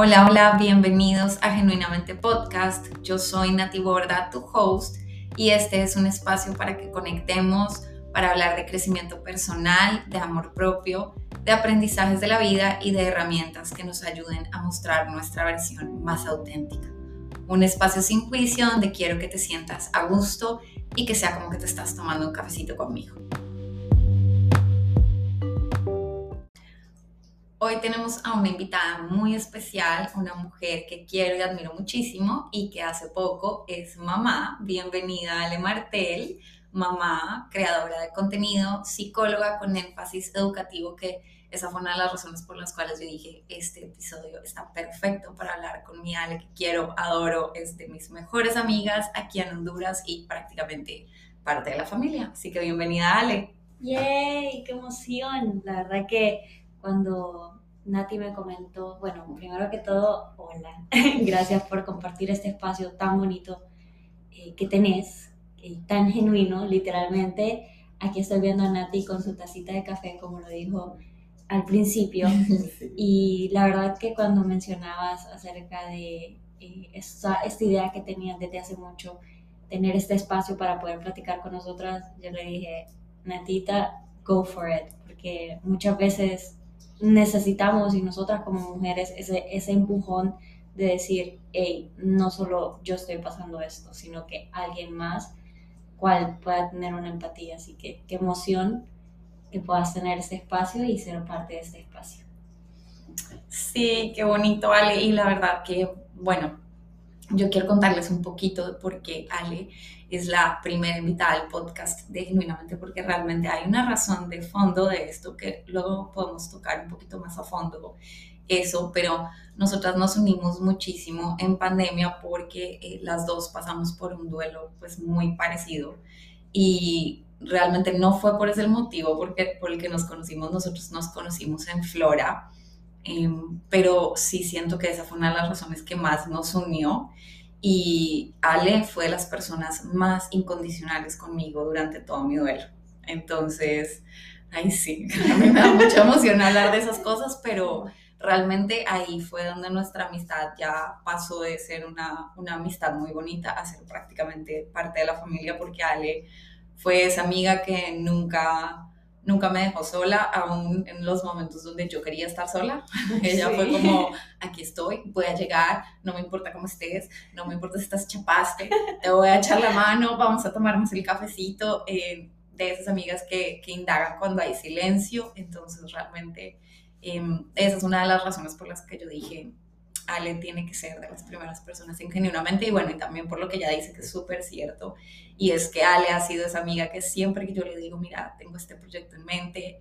Hola, hola, bienvenidos a Genuinamente Podcast. Yo soy Nati Borda, tu host, y este es un espacio para que conectemos, para hablar de crecimiento personal, de amor propio, de aprendizajes de la vida y de herramientas que nos ayuden a mostrar nuestra versión más auténtica. Un espacio sin juicio donde quiero que te sientas a gusto y que sea como que te estás tomando un cafecito conmigo. Hoy tenemos a una invitada muy especial, una mujer que quiero y admiro muchísimo y que hace poco es mamá. Bienvenida Ale Martel, mamá, creadora de contenido, psicóloga con énfasis educativo, que esa fue una de las razones por las cuales yo dije, este episodio está perfecto para hablar con mi Ale, que quiero, adoro, es de mis mejores amigas aquí en Honduras y prácticamente parte de la familia. Así que bienvenida Ale. ¡Yay! ¡Qué emoción! La verdad que cuando Nati me comentó, bueno, primero que todo, hola, gracias por compartir este espacio tan bonito eh, que tenés, eh, tan genuino, literalmente. Aquí estoy viendo a Nati con su tacita de café, como lo dijo al principio. Y la verdad que cuando mencionabas acerca de eh, esta, esta idea que tenías desde hace mucho, tener este espacio para poder platicar con nosotras, yo le dije, Natita, go for it, porque muchas veces necesitamos y nosotras como mujeres ese, ese empujón de decir, hey, no solo yo estoy pasando esto, sino que alguien más cual pueda tener una empatía. Así que qué emoción que puedas tener ese espacio y ser parte de ese espacio. Sí, qué bonito, Ale. Y la verdad que, bueno, yo quiero contarles un poquito de por qué Ale es la primera invitada al podcast de Genuinamente, porque realmente hay una razón de fondo de esto que luego podemos tocar un poquito más a fondo eso, pero nosotras nos unimos muchísimo en pandemia porque eh, las dos pasamos por un duelo pues muy parecido. Y realmente no fue por ese motivo porque por el que nos conocimos, nosotros nos conocimos en Flora, em, pero sí siento que esa fue una de las razones que más nos unió y Ale fue de las personas más incondicionales conmigo durante todo mi duelo. Entonces, ay sí, me da mucha emoción hablar de esas cosas, pero realmente ahí fue donde nuestra amistad ya pasó de ser una, una amistad muy bonita a ser prácticamente parte de la familia, porque Ale fue esa amiga que nunca nunca me dejó sola, aún en los momentos donde yo quería estar sola. Ella fue como, aquí estoy, voy a llegar, no me importa cómo estés, no me importa si estás chapaste, te voy a echar la mano, vamos a tomarnos el cafecito. Eh, de esas amigas que, que, indagan cuando hay silencio. Entonces, realmente, em, esa es una de las razones por las que yo dije, Ale tiene que ser de las primeras personas ingenuamente y bueno, y también por lo que ella dice que es súper cierto, y es que Ale ha sido esa amiga que siempre que yo le digo, mira, tengo este proyecto en mente,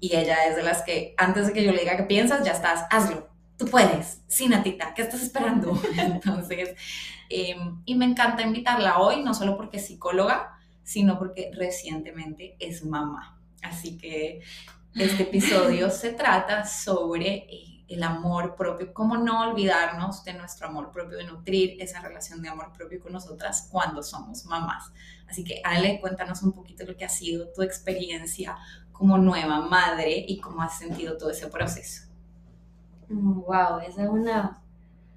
y ella es de las que antes de que yo le diga qué piensas, ya estás, hazlo, tú puedes, sí, Natita, ¿qué estás esperando? Entonces, em, y me encanta invitarla hoy, no solo porque es psicóloga, sino porque recientemente es mamá. Así que este episodio se trata sobre... Eh, el amor propio, cómo no olvidarnos de nuestro amor propio, de nutrir esa relación de amor propio con nosotras cuando somos mamás. Así que Ale, cuéntanos un poquito lo que ha sido tu experiencia como nueva madre y cómo has sentido todo ese proceso. Wow, esa es una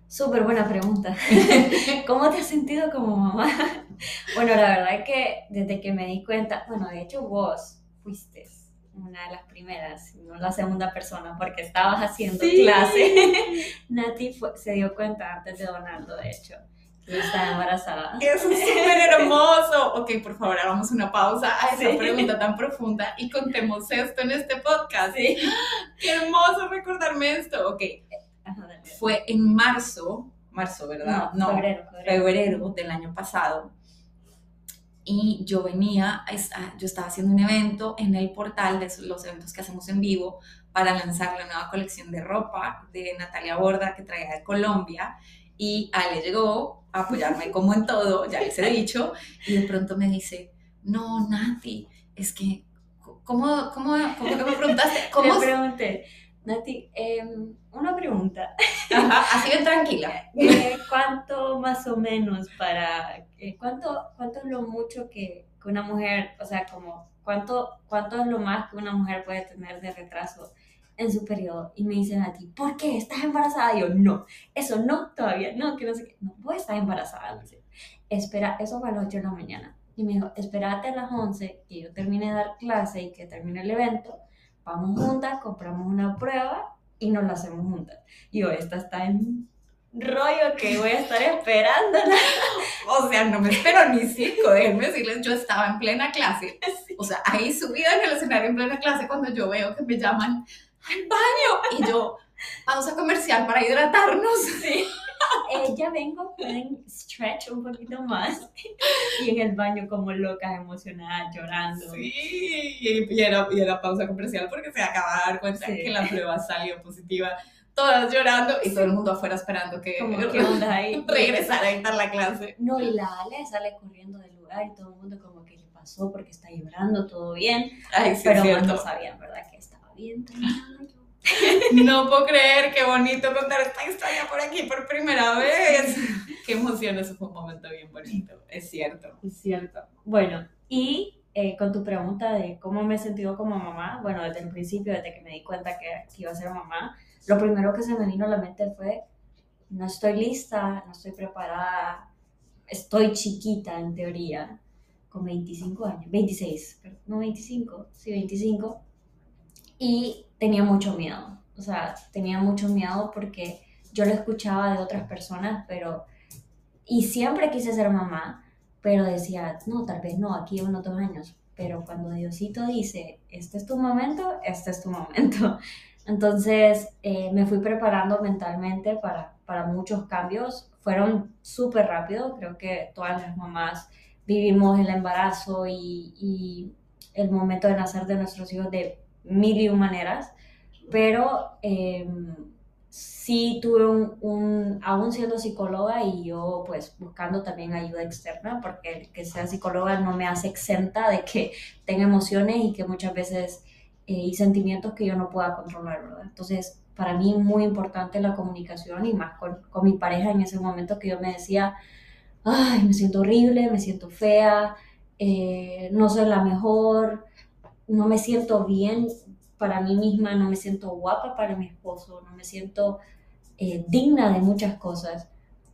súper buena pregunta. ¿Cómo te has sentido como mamá? Bueno, la verdad es que desde que me di cuenta, bueno, de hecho vos fuiste una de las primeras, no la segunda persona, porque estabas haciendo clase. Nati se dio cuenta antes de Donaldo, de hecho, que estaba embarazada. Eso es súper hermoso. Ok, por favor, hagamos una pausa a esa pregunta tan profunda y contemos esto en este podcast. Sí. Qué hermoso recordarme esto. Ok, fue en marzo, marzo, ¿verdad? No, febrero, febrero del año pasado y yo venía, yo estaba haciendo un evento en el portal de los eventos que hacemos en vivo para lanzar la nueva colección de ropa de Natalia Borda que traía de Colombia y Ale llegó a apoyarme como en todo, ya les he dicho, y de pronto me dice, no, Nati, es que, ¿cómo, cómo, cómo que me preguntaste? ¿Cómo? Pregunté, Nati, em, una pregunta. así de tranquila. Eh, ¿Cuánto más o menos para, eh, cuánto, cuánto es lo mucho que, que, una mujer, o sea, como, cuánto, cuánto es lo más que una mujer puede tener de retraso en su periodo y me dicen a ti, ¿por qué? ¿Estás embarazada? Y yo, no, eso no, todavía no, que no sé qué. No, vos estás embarazada. Espera, eso fue a las 8 de la mañana. Y me dijo, espérate a las 11 que yo termine de dar clase y que termine el evento, vamos juntas, compramos una prueba y nos la hacemos juntas. Y yo, esta está en rollo que voy a estar esperando. o sea, no me espero ni cinco, déjenme decirles, yo estaba en plena clase. O sea, ahí subida en el escenario en plena clase cuando yo veo que me llaman al baño y yo, pausa comercial para hidratarnos. Sí. Eh, ya vengo, pueden stretch un poquito más. Y en el baño como loca, emocionada, llorando. Sí, y era, y era pausa comercial porque se acaba de dar cuenta que la prueba salió positiva todas llorando y todo el mundo afuera esperando que, ¿qué onda ahí? regresara a entrar la clase. No, y la Ale sale corriendo del lugar y todo el mundo como que le pasó porque está llorando, todo bien. Ay, sí, pero no sabían, ¿verdad? Que estaba bien No puedo creer, qué bonito contar esta historia por aquí por primera vez. Qué emoción, eso fue un momento bien bonito, es cierto. Es cierto. Bueno, y eh, con tu pregunta de cómo me he sentido como mamá, bueno, desde el principio, desde que me di cuenta que iba a ser mamá, lo primero que se me vino a la mente fue, no estoy lista, no estoy preparada, estoy chiquita en teoría, con 25 años, 26, no 25, sí 25, y tenía mucho miedo, o sea, tenía mucho miedo porque yo lo escuchaba de otras personas, pero, y siempre quise ser mamá, pero decía, no, tal vez no, aquí unos dos años, pero cuando Diosito dice, este es tu momento, este es tu momento. Entonces eh, me fui preparando mentalmente para, para muchos cambios. Fueron súper rápidos, creo que todas las mamás vivimos el embarazo y, y, el momento de nacer de nuestros hijos de mil y un maneras, pero eh, sí tuve un, un, aún siendo psicóloga y yo pues buscando también ayuda externa, porque el que sea psicóloga no me hace exenta de que tenga emociones y que muchas veces eh, y sentimientos que yo no pueda controlar, ¿verdad? Entonces, para mí muy importante la comunicación y más con, con mi pareja en ese momento que yo me decía, ay, me siento horrible, me siento fea, eh, no soy la mejor, no me siento bien para mí misma, no me siento guapa para mi esposo, no me siento eh, digna de muchas cosas.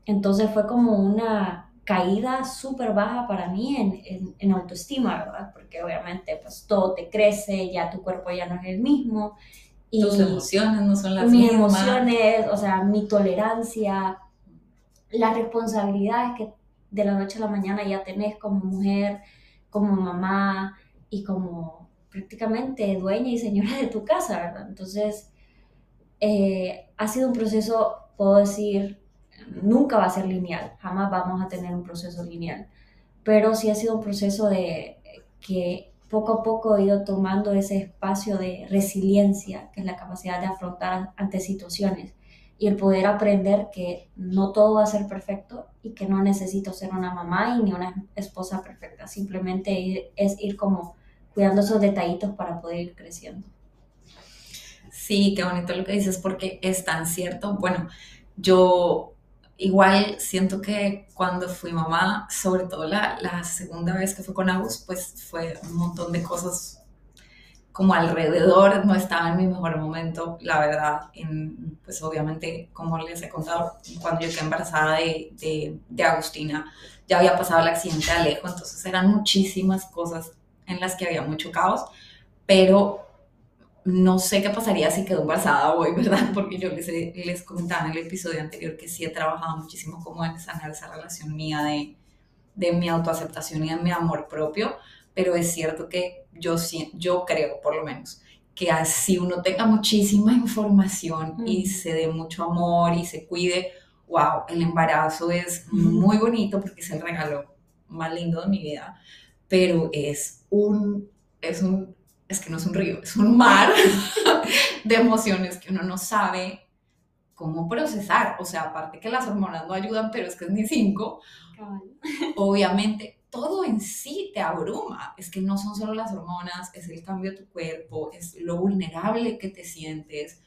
Entonces fue como una caída súper baja para mí en, en, autoestima, ¿verdad? Porque obviamente pues todo te crece, ya tu cuerpo ya no es el mismo. Y Tus emociones no son las mis mismas. Mis emociones, o sea, mi tolerancia, las responsabilidades que de la noche a la mañana ya tenés como mujer, como mamá y como prácticamente dueña y señora de tu casa, ¿verdad? Entonces, eh, ha sido un proceso, puedo decir, nunca va a ser lineal, jamás vamos a tener un proceso lineal, pero sí ha sido un proceso de que poco a poco he ido tomando ese espacio de resiliencia, que es la capacidad de afrontar ante situaciones y el poder aprender que no todo va a ser perfecto y que no necesito ser una mamá y ni una esposa perfecta, simplemente es ir como cuidando esos detallitos para poder ir creciendo. Sí, qué bonito lo que dices porque es tan cierto. Bueno, yo igual siento que cuando fui mamá, sobre todo la, la segunda vez que fui con Agus, pues fue un montón de cosas como alrededor, no estaba en mi mejor momento, la verdad, en, pues obviamente, como les he contado, cuando yo quedé embarazada de, de, de Agustina, ya había pasado el accidente de Alejo, entonces eran muchísimas cosas en las que había mucho caos, pero no sé qué pasaría si quedó embarazada hoy, ¿verdad? Porque yo les, les comentaba en el episodio anterior que sí he trabajado muchísimo como en sanar esa relación mía de, de mi autoaceptación y de mi amor propio, pero es cierto que yo, yo creo, por lo menos, que así uno tenga muchísima información y se dé mucho amor y se cuide, wow, el embarazo es muy bonito porque es el regalo más lindo de mi vida, pero es un, es un es que no es un río, es un mar de emociones que uno no sabe cómo procesar. O sea, aparte que las hormonas no ayudan, pero es que es ni cinco. Obviamente, todo en sí te abruma. Es que no son solo las hormonas, es el cambio de tu cuerpo, es lo vulnerable que te sientes.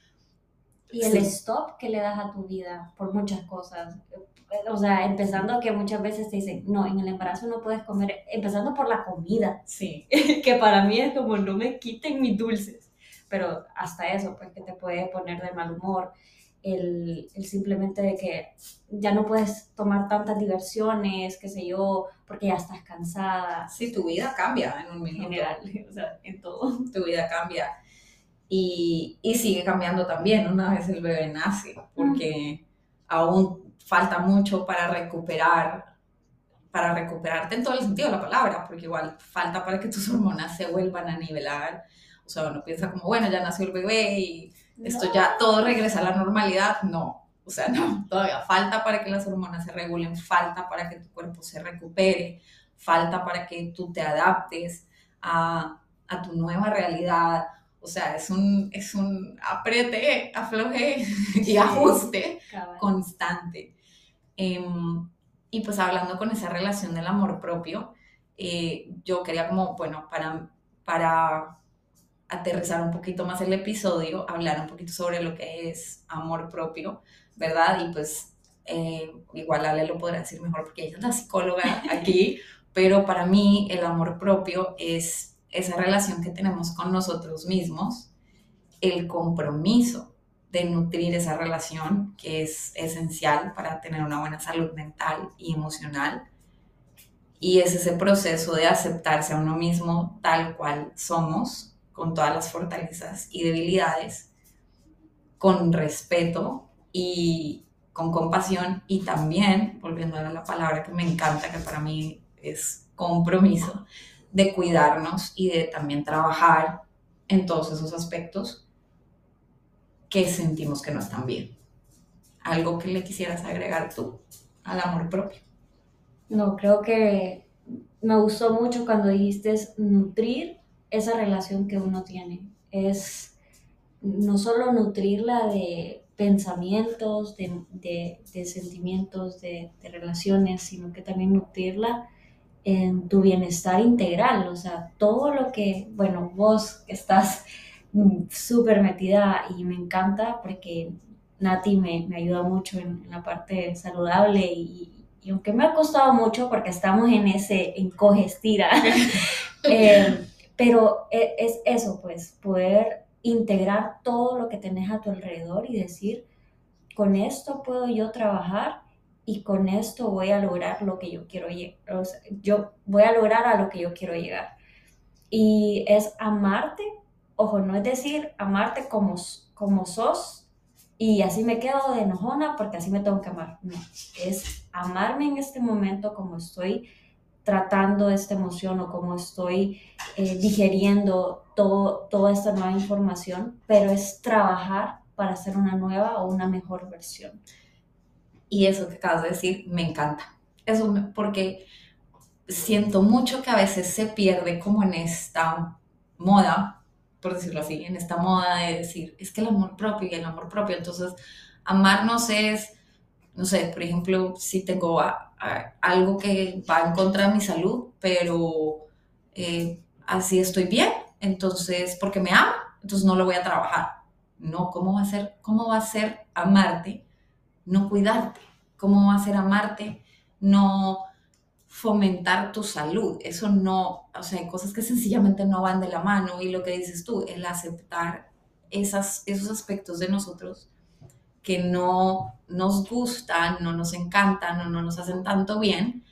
Y el stop que le das a tu vida por muchas cosas o sea, empezando que muchas veces te dicen, no, en el embarazo no puedes comer, empezando por la comida. Sí. que para mí es como, no me quiten mis dulces. pero hasta eso, pues que te puede poner de mal humor. El, el, simplemente de que ya no puedes tomar tantas diversiones, qué sé yo, porque ya estás cansada. Sí, tu vida cambia en un minuto. En general, o sea, en todo. Tu vida cambia. Y, y sigue cambiando también una vez el bebé nace, porque aún falta mucho para recuperar para recuperarte en todo el sentido de la palabra, porque igual falta para que tus hormonas se vuelvan a nivelar. O sea, uno piensa como, bueno, ya nació el bebé y esto ya todo regresa a la normalidad. No, o sea, no, todavía falta para que las hormonas se regulen, falta para que tu cuerpo se recupere, falta para que tú te adaptes a, a tu nueva realidad. O sea, es un, es un apriete, afloje y ajuste constante. Em, y pues hablando con esa relación del amor propio, eh, yo quería como, bueno, para, para aterrizar un poquito más el episodio, hablar un poquito sobre lo que es amor propio, ¿verdad? Y pues eh, igual Ale lo podrá decir mejor porque ella es la psicóloga aquí, pero para mí el amor propio es esa relación que tenemos con nosotros mismos, el compromiso de nutrir esa relación que es esencial para tener una buena salud mental y emocional. Y es ese proceso de aceptarse a uno mismo tal cual somos, con todas las fortalezas y debilidades, con respeto y con compasión y también, volviendo a la palabra que me encanta, que para mí es compromiso, de cuidarnos y de también trabajar en todos esos aspectos que sentimos que no están bien. ¿Algo que le quisieras agregar tú al amor propio? No, creo que me gustó mucho cuando dijiste nutrir esa relación que uno tiene. Es no solo nutrirla de pensamientos, de, sentimientos, de, de, relaciones, sino que también nutrirla en tu bienestar integral. O sea, todo lo que, bueno, vos estás súper metida y me encanta porque Nati me, me ayuda mucho en, la parte saludable y, y, aunque me ha costado mucho porque estamos en ese encoge estira, eh, pero e, es, eso, pues, poder integrar todo lo que tenés a tu alrededor y decir, con esto puedo yo trabajar y con esto voy a lograr lo que yo quiero llegar, yo voy a lograr a lo que yo quiero llegar. Y es amarte ojo, no es decir amarte como, como sos y así me quedo de enojona porque así me tengo que amar. No, es amarme en este momento como estoy tratando esta emoción o como estoy eh, todo, toda esta nueva información, pero es trabajar para hacer una nueva o una mejor versión. Y eso que acabas de decir me encanta. Eso porque siento mucho que a veces se pierde como en esta moda por decirlo así, en esta moda de decir, es que el amor propio y el amor propio, entonces amarnos es, no sé, por ejemplo, si tengo algo que va en contra de mi salud, pero eh, así estoy bien, entonces, porque me amo, entonces no lo voy a trabajar. No, ¿cómo va a ser, cómo va a ser amarte, no cuidarte? ¿Cómo va a ser amarte, no fomentar tu salud. Eso no, o sea, hay cosas que sencillamente no van de la mano y lo que dices tú, el aceptar esas, esos aspectos de nosotros que no nos gustan, no nos encantan o no nos hacen tanto bien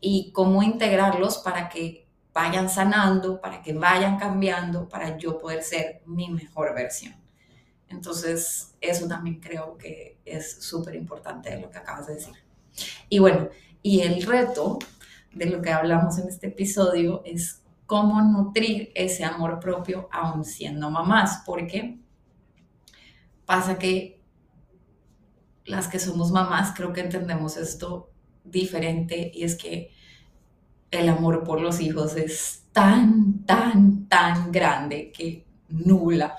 y cómo integrarlos para que vayan sanando, para que vayan cambiando, para yo poder ser mi mejor versión. Entonces, eso también creo que es súper importante lo que acabas de decir. Y bueno, y el reto de lo que hablamos en este episodio es cómo nutrir ese amor propio aún siendo mamás, porque pasa que las que somos mamás creo que entendemos esto diferente y es que el amor por los hijos es tan, tan, tan grande que nula,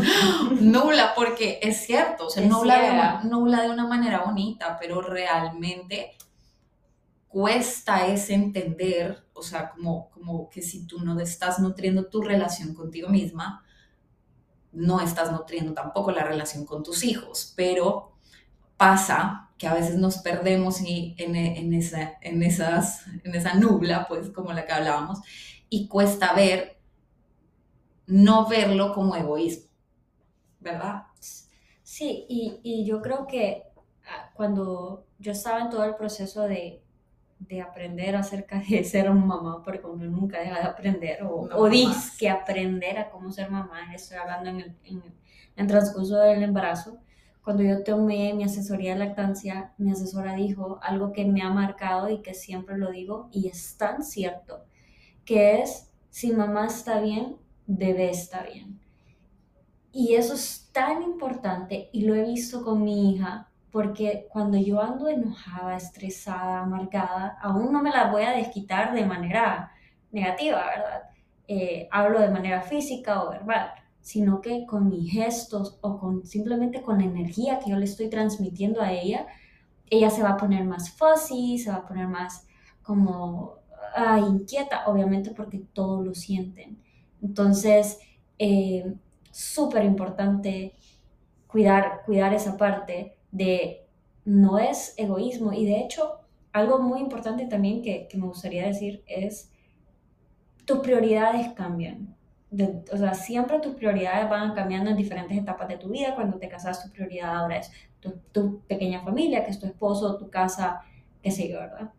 nula, porque es cierto, o sea, nula de una manera bonita, pero realmente cuesta es entender, o sea, como, como que si tú no estás nutriendo tu relación contigo misma, no estás nutriendo tampoco la relación con tus hijos, pero pasa que a veces nos perdemos y en, en, esa, en, esas, en esa nubla, pues como la que hablábamos, y cuesta ver no verlo como egoísmo, ¿verdad? Sí, y, y yo creo que ah, cuando yo estaba en todo el proceso de, de aprender acerca de ser mamá, porque uno nunca deja de aprender, o, No, o jamás. que aprender a cómo ser mamá, estoy hablando en el, en el, en el transcurso del embarazo. Cuando yo tomé mi asesoría de lactancia, mi asesora dijo algo que me ha marcado y que siempre lo digo, y es tan cierto, que es, si mamá está bien, bebé está bien. Y eso es tan importante y lo he visto con mi hija, porque cuando yo ando enojada, estresada, amargada, aún no me la voy a desquitar de manera negativa, ¿verdad? Eh, hablo de manera física o verbal, sino que con mis gestos o con simplemente con la energía que yo le estoy transmitiendo a ella, ella se va a poner más fuzzy, se va a poner más como ah, inquieta, obviamente porque todos lo sienten. Entonces, eh, súper importante cuidar, cuidar esa parte de no es egoísmo. Y de hecho, algo muy importante también que, que me gustaría decir es, tus prioridades cambian. De, o sea, siempre tus prioridades van cambiando en diferentes etapas de tu vida. Cuando te casas, tu prioridad ahora es tu, tu pequeña familia, que es tu esposo, tu casa, qué sé yo, ¿verdad?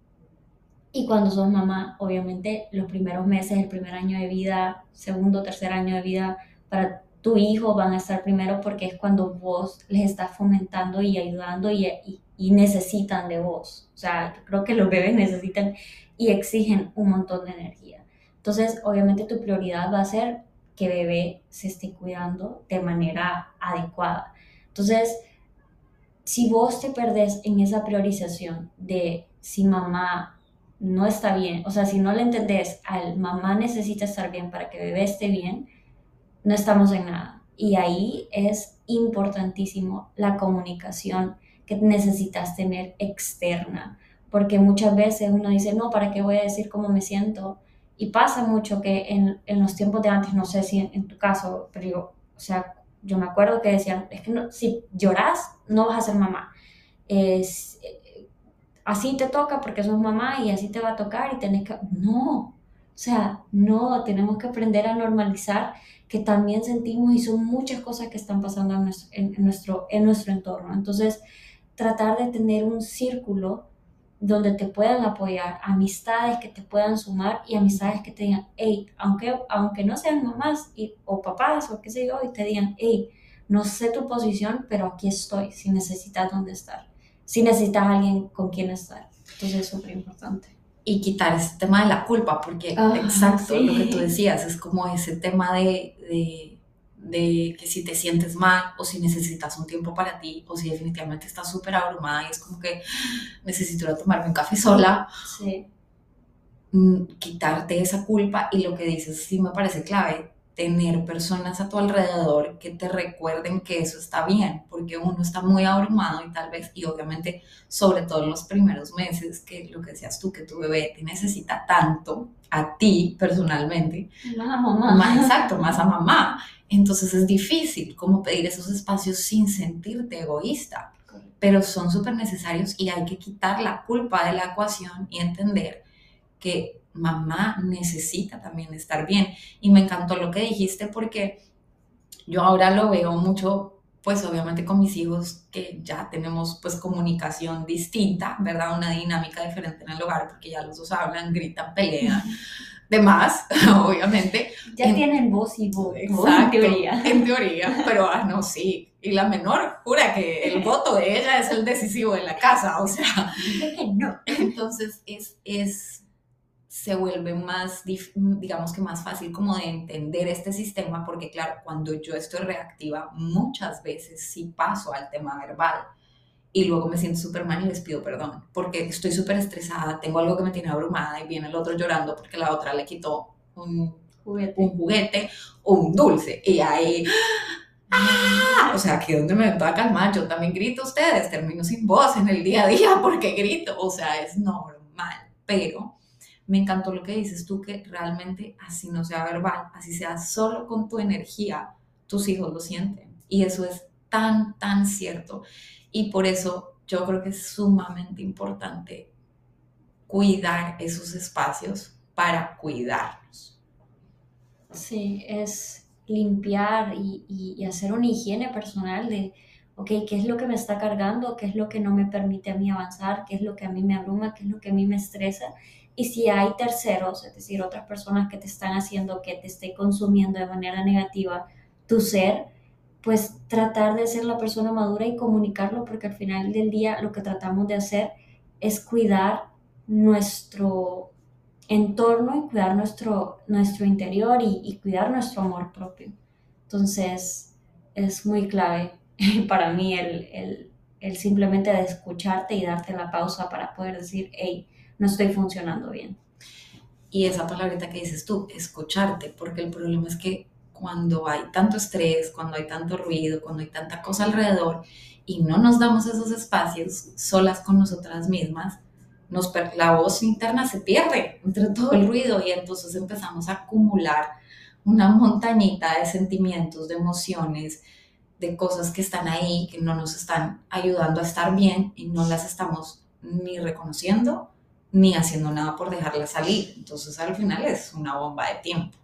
Y cuando sos mamá, obviamente los primeros meses, el primer año de vida, segundo, tercer año de vida, para tu hijo van a estar primero porque es cuando vos les estás fomentando y ayudando y, necesitan de vos. O sea, creo que los bebés necesitan y exigen un montón de energía. Entonces, obviamente tu prioridad va a ser que bebé se esté cuidando de manera adecuada. Entonces, si vos te perdés en esa priorización de si mamá no está bien, o sea, si no le entendés al mamá necesita estar bien para que bebé esté bien, no estamos en nada. Y ahí es importantísimo la comunicación que necesitas tener externa, porque muchas veces uno dice, no, ¿para qué voy a decir cómo me siento? Y pasa mucho que en, en los tiempos de antes, no sé si en, tu caso, pero yo, o sea, yo me acuerdo que decían, es que no, si lloras, no vas a ser mamá. Es, así te toca porque sos mamá y así te va a tocar y tenés que... No, o sea, no, tenemos que aprender a normalizar que también sentimos y son muchas cosas que están pasando en nuestro, en, en nuestro, en nuestro entorno. Entonces, tratar de tener un círculo donde te puedan apoyar, amistades que te puedan sumar y amistades que te digan, hey, aunque, aunque no sean mamás y, o papás o qué sé yo, y te digan, hey, no sé tu posición, pero aquí estoy, si necesitas dónde estar, si necesitas alguien con quien estar. Entonces es súper importante. Y quitar ese tema de la culpa, porque Ah, exacto, sí. lo que tú decías, es como ese tema de, de, de que si te sientes mal o si necesitas un tiempo para ti o si definitivamente estás súper abrumada y es como que necesito ir a tomarme un café sola, Sí, mm, quitarte esa culpa y lo que dices sí me parece clave, tener personas a tu alrededor que te recuerden que eso está bien, porque uno está muy abrumado y tal vez, y obviamente sobre todo en los primeros meses, que lo que decías tú, que tu bebé te necesita tanto a ti personalmente, más a mamá. más exacto, más a mamá. Entonces es difícil como pedir esos espacios sin sentirte egoísta, pero son súper necesarios y hay que quitar la culpa de la ecuación y entender que mamá necesita también estar bien. Y me encantó lo que dijiste porque yo ahora lo veo mucho, pues obviamente con mis hijos que ya tenemos pues comunicación distinta, ¿verdad? Una dinámica diferente en el hogar porque ya los dos hablan, gritan, pelean, demás, obviamente. Ya En- tienen voz y voz, en Exacto, teoría. En teoría, pero ah, no, sí. Y la menor jura que el voto de ella es el decisivo de la casa, o sea, Dice que no. entonces es, es, se vuelve más, digamos que más fácil como de entender este sistema, porque claro, cuando yo estoy reactiva, muchas veces sí paso al tema verbal y luego me siento súper mal y les pido perdón, porque estoy súper estresada, tengo algo que me tiene abrumada y viene el otro llorando porque la otra le quitó un, Juguete. un juguete o un dulce y ahí... ¡Ah! O sea, aquí donde me ven toda calmada, yo también grito a ustedes, termino sin voz en el día a día porque grito, o sea, es normal, pero me encantó lo que dices tú, que realmente así no sea verbal, así sea solo con tu energía, tus hijos lo sienten. Y eso es tan, tan cierto. Y por eso yo creo que es sumamente importante cuidar esos espacios para cuidarnos. Sí, es, limpiar y, hacer una higiene personal de, ok, ¿qué es lo que me está cargando? ¿Qué es lo que no me permite a mí avanzar? ¿Qué es lo que a mí me abruma? ¿Qué es lo que a mí me estresa? Y si hay terceros, es decir, otras personas que te están haciendo que te esté consumiendo de manera negativa tu ser, pues tratar de ser la persona madura y comunicarlo, porque al final del día lo que tratamos de hacer es cuidar nuestro entorno y cuidar nuestro, nuestro interior y, cuidar nuestro amor propio. Entonces, es muy clave para mí el, el, simplemente de escucharte y darte la pausa para poder decir, hey, no estoy funcionando bien. Y esa palabrita que dices tú, escucharte, porque el problema es que cuando hay tanto estrés, cuando hay tanto ruido, cuando hay tanta cosa alrededor y no nos damos esos espacios solas con nosotras mismas, nos, la voz interna se pierde entre todo el ruido y entonces empezamos a acumular una montañita de sentimientos, de emociones, de cosas que están ahí, que no nos están ayudando a estar bien y no las estamos ni reconociendo ni haciendo nada por dejarlas salir. Entonces al final es una bomba de tiempo.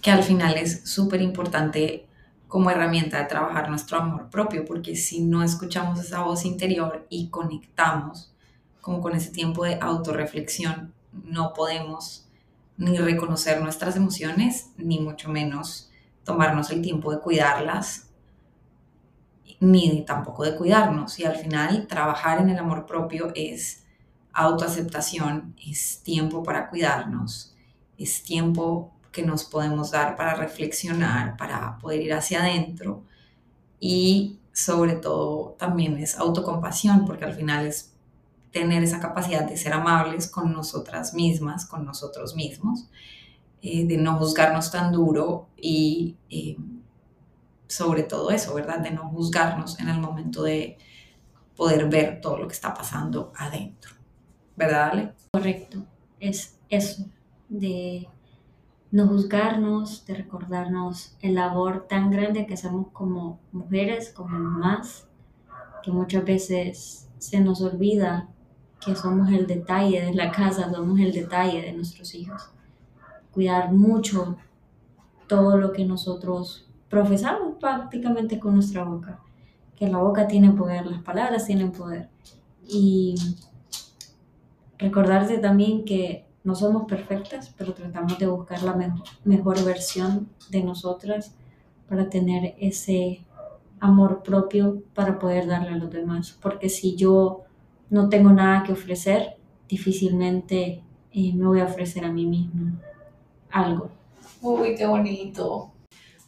Que al final es súper importante como herramienta de trabajar nuestro amor propio, porque si no escuchamos esa voz interior y conectamos como con ese tiempo de autorreflexión, no podemos ni reconocer nuestras emociones, ni mucho menos tomarnos el tiempo de cuidarlas, ni tampoco de cuidarnos. Y al final, trabajar en el amor propio es autoaceptación, es tiempo para cuidarnos, es tiempo que nos podemos dar para reflexionar, para poder ir hacia adentro y sobre todo también es autocompasión, porque al final es tener esa capacidad de ser amables con nosotras mismas, con nosotros mismos, eh, de no juzgarnos tan duro y eh, sobre todo eso, ¿verdad? De no juzgarnos en el momento de poder ver todo lo que está pasando adentro. ¿Verdad, Ale? Correcto, es eso, de no juzgarnos, de recordarnos el labor tan grande que hacemos como mujeres, como mamás, que muchas veces se nos olvida que somos el detalle de la casa, somos el detalle de nuestros hijos. Cuidar mucho todo lo que nosotros profesamos prácticamente con nuestra boca, que la boca tiene poder, las palabras tienen poder. Y recordarte también que no somos perfectas, pero tratamos de buscar la mejor, mejor versión de nosotras para tener ese amor propio para poder darle a los demás. Porque si yo no tengo nada que ofrecer, difícilmente eh, me voy a ofrecer a mí misma algo. Uy, qué bonito.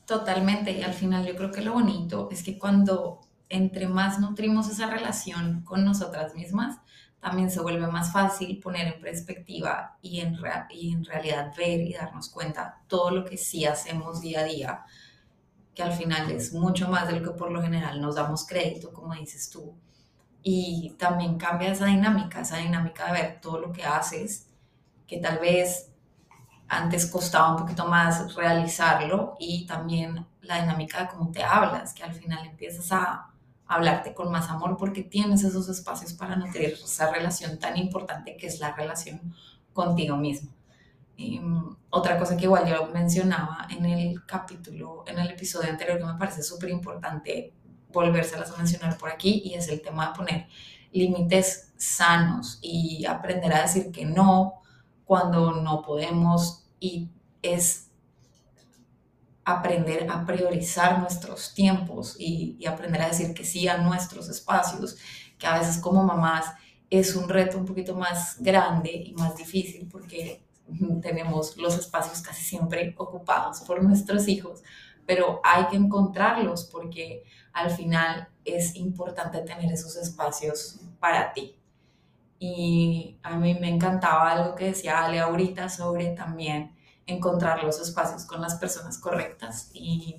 Totalmente. Y al final yo creo que lo bonito es que cuando entre más nutrimos esa relación con nosotras mismas, también se vuelve más fácil poner en perspectiva y en, y en realidad ver y darnos cuenta todo lo que sí hacemos día a día, que al final es mucho más de lo que por lo general nos damos crédito, como dices tú. Y también cambia esa dinámica, esa dinámica de ver todo lo que haces, que tal vez antes costaba un poquito más realizarlo y también la dinámica de cómo te hablas, que al final empiezas a hablarte con más amor porque tienes esos espacios para nutrir esa relación tan importante que es la relación contigo mismo. Mm, otra cosa que igual yo mencionaba en el capítulo, en el episodio anterior que me parece súper importante volvérselas a mencionar por aquí y es el tema de poner límites sanos y aprender a decir que no cuando no podemos y es aprender a priorizar nuestros tiempos y, aprender a decir que sí a nuestros espacios, que a veces como mamás es un reto un poquito más grande y más difícil porque tenemos los espacios casi siempre ocupados por nuestros hijos, pero hay que encontrarlos porque al final es importante tener esos espacios para ti. Y a mí me encantaba algo que decía Ale ahorita sobre también encontrar los espacios con las personas correctas y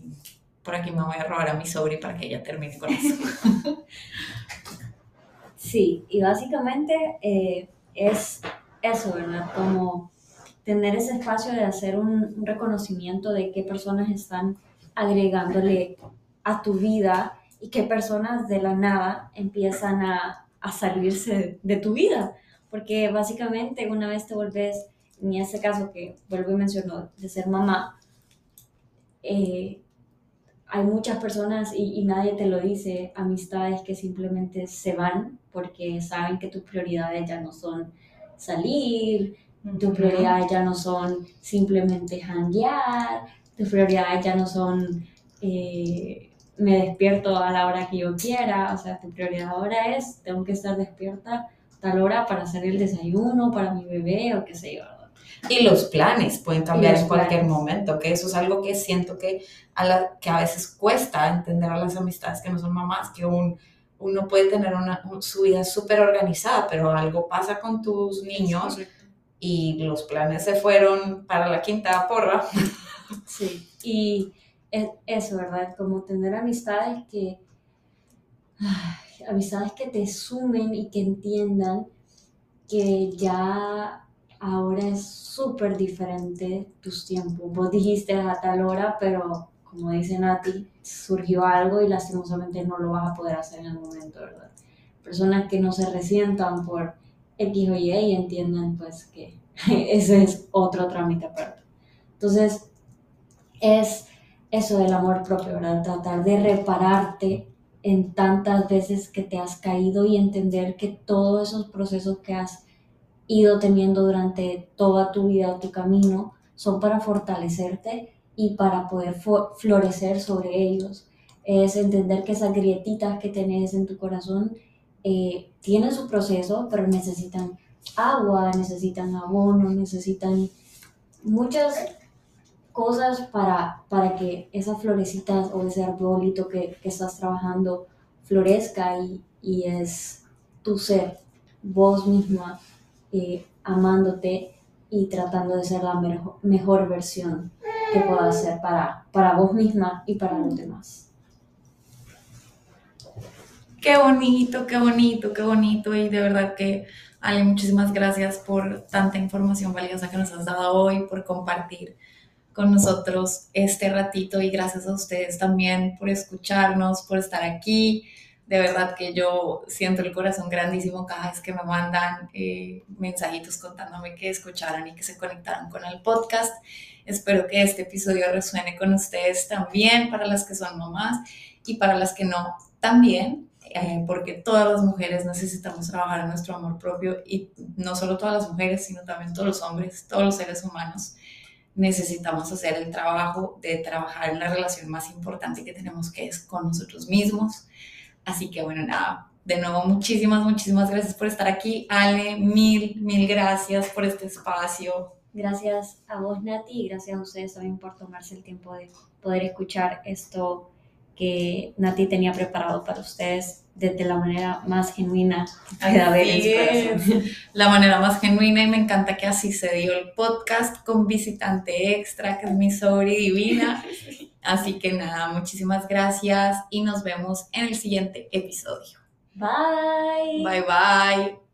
por aquí me voy a robar a mi sobri para que ella termine con eso. Sí, y básicamente eh, es eso, ¿verdad? Como tener ese espacio de hacer un, reconocimiento de qué personas están agregándole a tu vida y qué personas de la nada empiezan a, a salirse de tu vida. Porque básicamente una vez te volvés en ese caso que vuelvo y menciono de ser mamá, eh, hay muchas personas y, y, nadie te lo dice, amistades que simplemente se van porque saben que tus prioridades ya no son salir, tus prioridades ya no son simplemente hanguear, tus prioridades ya no son eh, me despierto a la hora que yo quiera, o sea, tu prioridad ahora es tengo que estar despierta tal hora para hacer el desayuno para mi bebé o qué sé yo. Y los planes pueden cambiar en cualquier momento, que eso es algo que siento que a, la, que a veces cuesta entender a las amistades que no son mamás, que un, uno puede tener una, su vida súper organizada, pero algo pasa con tus niños y los planes se fueron para la quinta porra. Sí, y eso, ¿verdad? Como tener amistades que, amistades que te sumen y que entiendan que ya ahora es súper diferente tus tiempos. Vos dijiste a tal hora, pero como dice Nati, surgió algo y lastimosamente no lo vas a poder hacer en el momento, ¿verdad? Personas que no se resientan por X o Y y entiendan pues que ese es otro trámite aparte. Entonces, es eso del amor propio, ¿verdad? Tratar de repararte en tantas veces que te has caído y entender que todos esos procesos que has ido teniendo durante toda tu vida o tu camino son para fortalecerte y para poder florecer sobre ellos. Es entender que esas grietitas que tenés en tu corazón eh, tienen su proceso, pero necesitan agua, necesitan abono, necesitan muchas cosas para, para que esas florecitas o ese arbolito que, que estás trabajando florezca y, y, es tu ser, vos misma, eh, amándote y tratando de ser la mejor, mejor versión que puedas ser para, para vos misma y para los demás. Qué bonito, qué bonito, qué bonito y de verdad que Ale, muchísimas gracias por tanta información valiosa que nos has dado hoy, por compartir con nosotros este ratito y gracias a ustedes también por escucharnos, por estar aquí. De verdad que yo siento el corazón grandísimo cada vez que me mandan eh, mensajitos contándome que escucharon y que se conectaron con el podcast. Espero que este episodio resuene con ustedes también, para las que son mamás y para las que no también. Eh, porque todas las mujeres necesitamos trabajar en nuestro amor propio y no solo todas las mujeres, sino también todos los hombres, todos los seres humanos necesitamos hacer el trabajo de trabajar en la relación más importante que tenemos, que es con nosotros mismos. Así que bueno, nada, de nuevo muchísimas, muchísimas gracias por estar aquí. Ale, mil, mil gracias por este espacio. Gracias a vos, Nati, y gracias a ustedes también por tomarse el tiempo de poder escuchar esto que Nati tenía preparado para ustedes desde la manera más genuina que haber en su La manera más genuina y me encanta que así se dio el podcast con visitante extra, que es mi sobre divina. Así que nada, muchísimas gracias y nos vemos en el siguiente episodio. Bye. Bye bye.